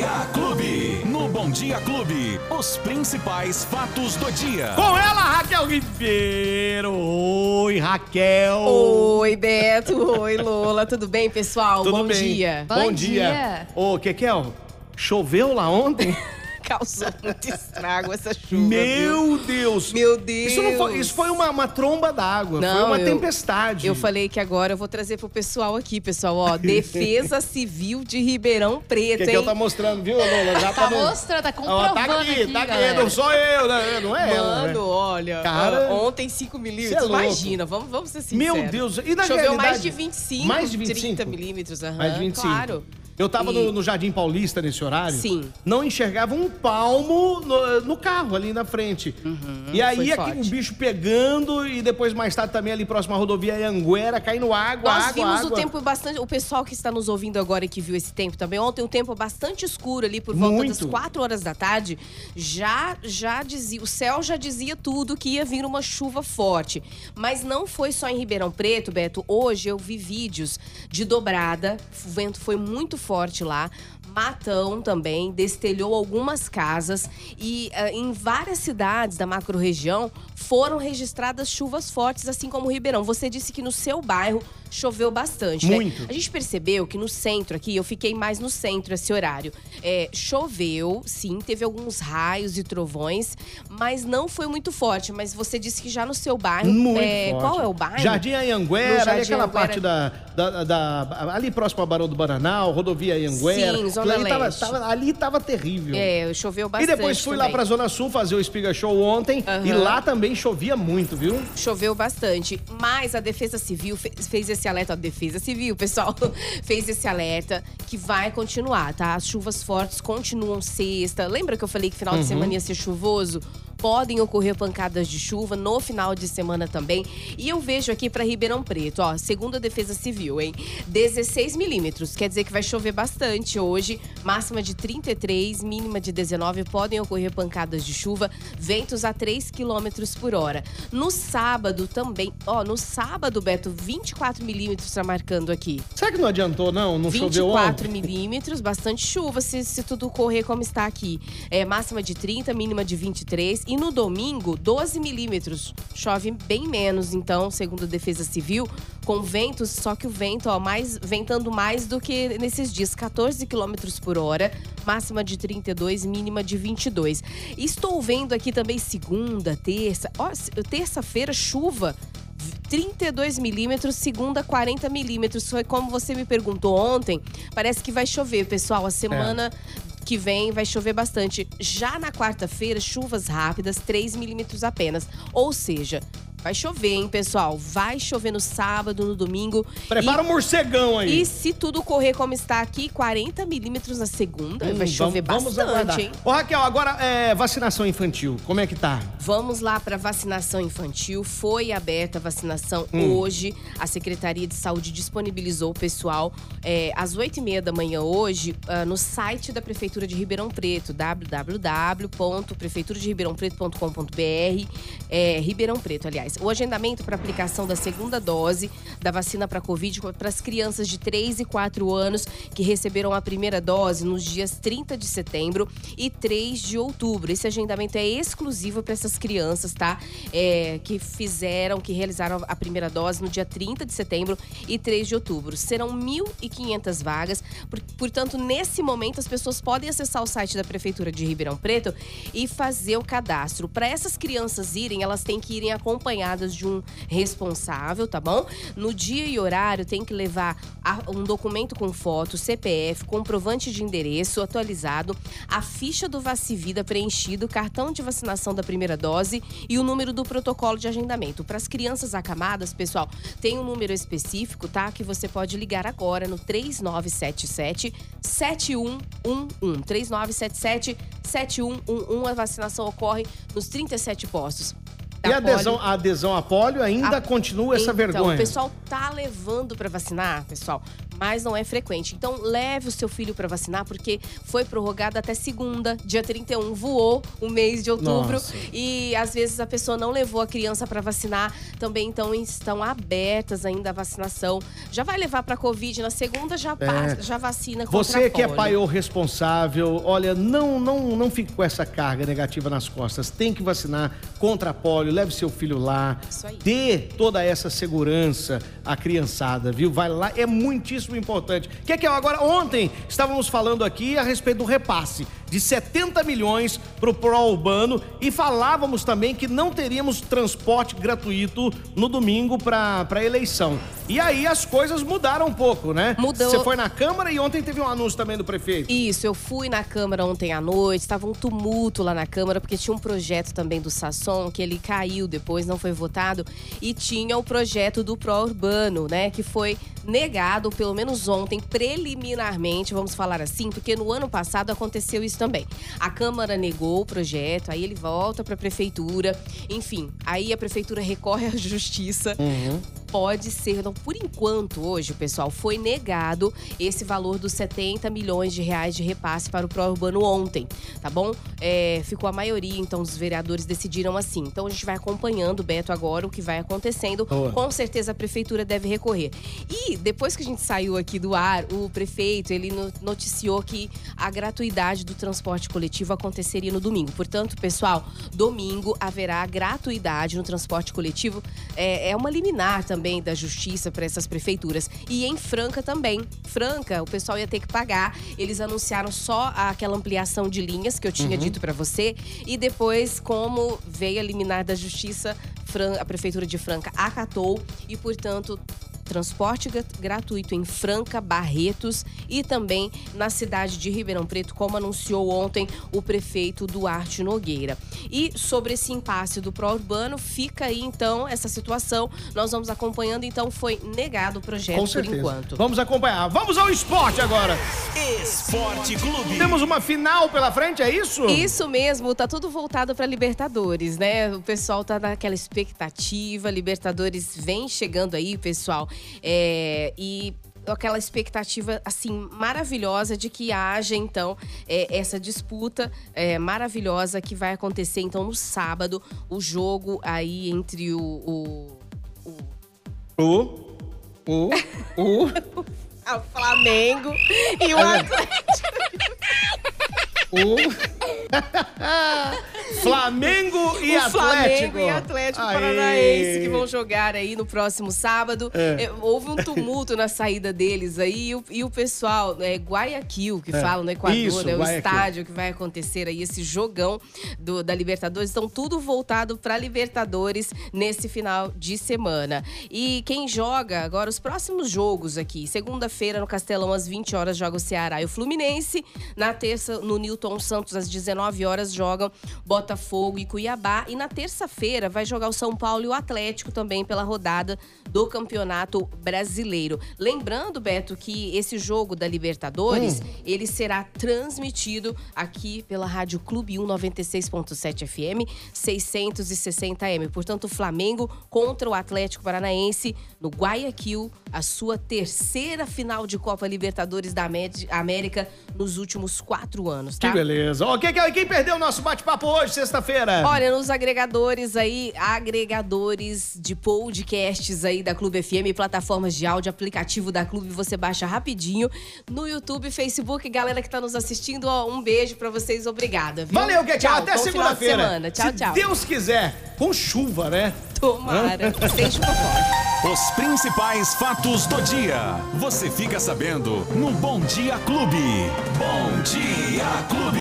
Dia Clube. No Bom Dia Clube, os principais fatos do dia. Com ela, Raquel Ribeiro. Oi, Raquel. Oi, Beto. Oi, Lola. Tudo bem, pessoal? Tudo Bom bem? dia. Bom, Bom dia. dia. Ô, Kekel, choveu lá ontem? Causou muito estrago essa chuva. viu? Meu Deus. Meu Deus. Isso, não foi, isso foi uma, uma tromba d'água. Foi Não, uma eu- tempestade. Eu falei que agora eu vou trazer pro pessoal aqui, pessoal, ó. Defesa Civil de Ribeirão Preto, Kekel hein? tá mostrando, viu, Lola? Já Tá no- mostrando, tá Ó, comprovando tá aqui, aqui, tá aqui. galera. Não sou eu, né? não é ela. né? Mano, olha, Cara, ontem 5 cê milímetros, é imagina, vamos, vamos ser sinceros. Meu Deus, e na Choveu realidade- mais de 25, Mais de 25? 30 milímetros, aham, Mais de 25. claro. Eu tava E- no, no Jardim Paulista nesse horário. Sim. Não enxergava um palmo no, no carro ali na frente. e aí Uhum, aqui, o forte. bicho pegando e depois mais tarde também ali próximo à rodovia Anguera, caindo água, Nós água, vimos água. o tempo bastante. O pessoal que está nos ouvindo agora e que viu esse tempo também, ontem, um tempo bastante escuro ali por volta das Muito. 4 horas da tarde. Já, já dizia, o céu já dizia tudo que ia vir uma chuva forte. Mas não foi só em Ribeirão Preto, Beto. Hoje eu vi vídeos de dobrada. O vento foi muito forte lá. Matão também destelhou algumas casas e ah, em várias cidades da macro-região foram registradas chuvas fortes, assim como Ribeirão. Você disse que no seu bairro choveu bastante, né? Muito. A gente percebeu que no centro aqui, eu fiquei mais no centro esse horário. É, choveu, sim, teve alguns raios e trovões, mas não foi muito forte. Mas você disse que já no seu bairro. Muito é, forte. Qual é o bairro? Jardim Anhanguera, ali aquela Anhanguera. parte da, da, da- Ali próximo ao Barão do Bananal, rodovia Anhanguera. Sim, Zona ali tava, tava- ali tava terrível. É, choveu E bastante. depois fui lá também. pra Zona Sul fazer o Espiga Show ontem. Aham. E lá também chovia muito, viu? Choveu bastante, mas a Defesa Civil fe- fez esse alerta, a Defesa Civil, pessoal, fez esse alerta que vai continuar, tá? As chuvas fortes continuam sexta. Lembra que eu falei que final Uhum. de semana ia ser chuvoso? Podem ocorrer pancadas de chuva no final de semana também. E eu vejo aqui pra Ribeirão Preto, ó, segundo a Defesa Civil, hein? 16 milímetros, quer dizer que vai chover bastante hoje. Máxima de 33, mínima de 19. Podem ocorrer pancadas de chuva, ventos a 3 quilômetros por hora. No sábado também, ó, no sábado, Beto, 24 milímetros tá marcando aqui. Será que não adiantou, não? Não choveu 24 ontem? milímetros, bastante chuva, se, se tudo correr como está aqui. É, máxima de 30, mínima de 23. E no domingo, 12 milímetros. Chove bem menos, então, segundo a Defesa Civil, com ventos, só que o vento, ó, mais, ventando mais do que nesses dias, 14 quilômetros por hora, máxima de 32, mínima de 22. Estou vendo aqui também segunda, terça, ó, terça-feira, chuva. 32 milímetros, segunda 40 milímetros. Foi como você me perguntou ontem. Parece que vai chover, pessoal. A semana que vem vai chover bastante. Já na quarta-feira, chuvas rápidas, 3 milímetros apenas. Ou seja, vai chover, hein, pessoal? Vai chover no sábado, no domingo. Prepara E- o morcegão aí. e se tudo correr como está aqui, 40 milímetros na segunda, Hum, vai chover vamos, vamos bastante, aguardar. hein? Ô, Raquel, agora é vacinação infantil. Como é que tá? Vamos lá para vacinação infantil. Foi aberta a vacinação Hum. hoje. A Secretaria de Saúde disponibilizou o pessoal é, às 8h30 da manhã hoje ah, no site da Prefeitura de Ribeirão Preto, www.prefeituraderibeirãopreto.com.br é, Ribeirão Preto, aliás. O agendamento para aplicação da segunda dose da vacina para Covid para as crianças de 3 e 4 anos que receberam a primeira dose nos dias 30 de setembro e 3 de outubro. Esse agendamento é exclusivo para essas crianças, tá? É, que fizeram, que realizaram a primeira dose no dia 30 de setembro e 3 de outubro. Serão 1.500 vagas. Por- portanto, nesse momento, as pessoas podem acessar o site da Prefeitura de Ribeirão Preto e fazer o cadastro. Para essas crianças irem, elas têm que irem acompanhadas de um responsável, tá bom? No dia e horário, tem que levar um documento com foto, CPF, comprovante de endereço atualizado, a ficha do Vacivida preenchido, cartão de vacinação da primeira dose e o número do protocolo de agendamento. Para as crianças acamadas, pessoal, tem um número específico, tá? Que você pode ligar agora no 3977 7111. 3977 7111. A vacinação ocorre nos 37 postos. E a adesão, a adesão a polio ainda A- continua essa então, vergonha. o pessoal tá levando para vacinar, pessoal, mas não é frequente. Então, leve o seu filho para vacinar, porque foi prorrogado até segunda, dia 31. Voou o mês de outubro. Nossa. E às vezes a pessoa não levou a criança para vacinar. Também, então, estão abertas ainda a vacinação. Já vai levar para Covid, na segunda já, passa, já vacina contra É. Você que é pai ou responsável, olha, não, não, não fique com essa carga negativa nas costas. Tem que vacinar contra a polio, leve seu filho lá. Isso aí. Dê toda essa segurança à criançada, viu? Vai lá, é muitíssimo importante. O que é que é agora? Ontem estávamos falando aqui a respeito do repasse de 70 milhões para o pró-urbano e falávamos também que não teríamos transporte gratuito no domingo para a eleição. E aí as coisas mudaram um pouco, né? Mudou. Você foi na Câmara e ontem teve um anúncio também do prefeito. Isso, eu fui na Câmara ontem à noite, estava um tumulto lá na Câmara, porque tinha um projeto também do Sasson, que ele caiu depois, não foi votado, e tinha o projeto do pró-urbano, né, que foi negado, pelo menos ontem, preliminarmente, vamos falar assim, porque no ano passado aconteceu isso também. A Câmara negou o projeto, aí ele volta para a Prefeitura, enfim, aí a Prefeitura recorre à Justiça, pode ser, não, por enquanto hoje, pessoal, foi negado esse valor dos 70 milhões de reais de repasse para o pró-urbano ontem, tá bom? É, ficou a maioria, então, dos vereadores decidiram assim. Então a gente vai acompanhando, Beto, agora o que vai acontecendo. Boa. Com certeza a prefeitura deve recorrer. E depois que a gente saiu aqui do ar, o prefeito, ele no- noticiou que a gratuidade do transporte coletivo aconteceria no domingo. Portanto, pessoal, domingo haverá gratuidade no transporte coletivo. É, é uma liminar também da justiça para essas prefeituras. E em Franca também. Franca, o pessoal ia ter que pagar. Eles anunciaram só aquela ampliação de linhas que eu tinha dito para você. E depois, como veio a liminar da justiça, a prefeitura de Franca acatou e, portanto, transporte gra- gratuito em Franca, Barretos e também na cidade de Ribeirão Preto, como anunciou ontem o prefeito Duarte Nogueira. E sobre esse impasse do pró-urbano, fica aí então essa situação. Nós vamos acompanhando, então foi negado o projeto Com por enquanto. Vamos acompanhar. Vamos ao esporte agora. Esporte Clube. Temos uma final pela frente, é isso? Isso mesmo, tá tudo voltado para Libertadores, né? O pessoal tá naquela expectativa, Libertadores vem chegando aí, pessoal. É, e aquela expectativa assim maravilhosa de que haja então é, essa disputa é, maravilhosa que vai acontecer então no sábado o jogo aí entre o, o, o O, o, o. ah, o Flamengo e o Atlético. o Flamengo e o Atlético. Flamengo e Atlético Aê. Paranaense que vão jogar aí no próximo sábado. É. É, houve um tumulto na saída deles aí e o, e o pessoal, é Guayaquil, que fala no Equador, Isso, né, o Guayaquil. estádio que vai acontecer aí, esse jogão do- da Libertadores. Então, tudo voltado para Libertadores nesse final de semana. E quem joga agora os próximos jogos aqui, segunda-feira no Castelão às 20 horas joga o Ceará e o Fluminense, na terça no Newton Santos às 19 horas jogam Botafogo e Cuiabá e na terça-feira vai jogar o São Paulo e o Atlético também pela rodada do Campeonato Brasileiro. Lembrando, Beto, que esse jogo da Libertadores, ele será transmitido aqui pela Rádio Clube 1 96.7 FM, 660M. Portanto, o Flamengo contra o Atlético Paranaense no Guayaquil, a sua terceira final de Copa Libertadores da Amé- América nos últimos quatro anos, Que tá? beleza. Ó, quem, quem perdeu o nosso bate-papo hoje, sexta-feira? Olha, nos agregadores aí, agregadores de podcasts aí da Clube FM, plataformas de áudio, aplicativo da Clube, você baixa rapidinho. No YouTube, Facebook, galera que tá nos assistindo, ó, um beijo pra vocês, obrigada. Viu? Valeu, que tchau. Até segunda-feira. semana. Tchau, Se tchau. Deus quiser, com chuva, né? Tomara. Sem chuva. Os principais fatos do dia. Você fica sabendo no Bom Dia Clube. Bom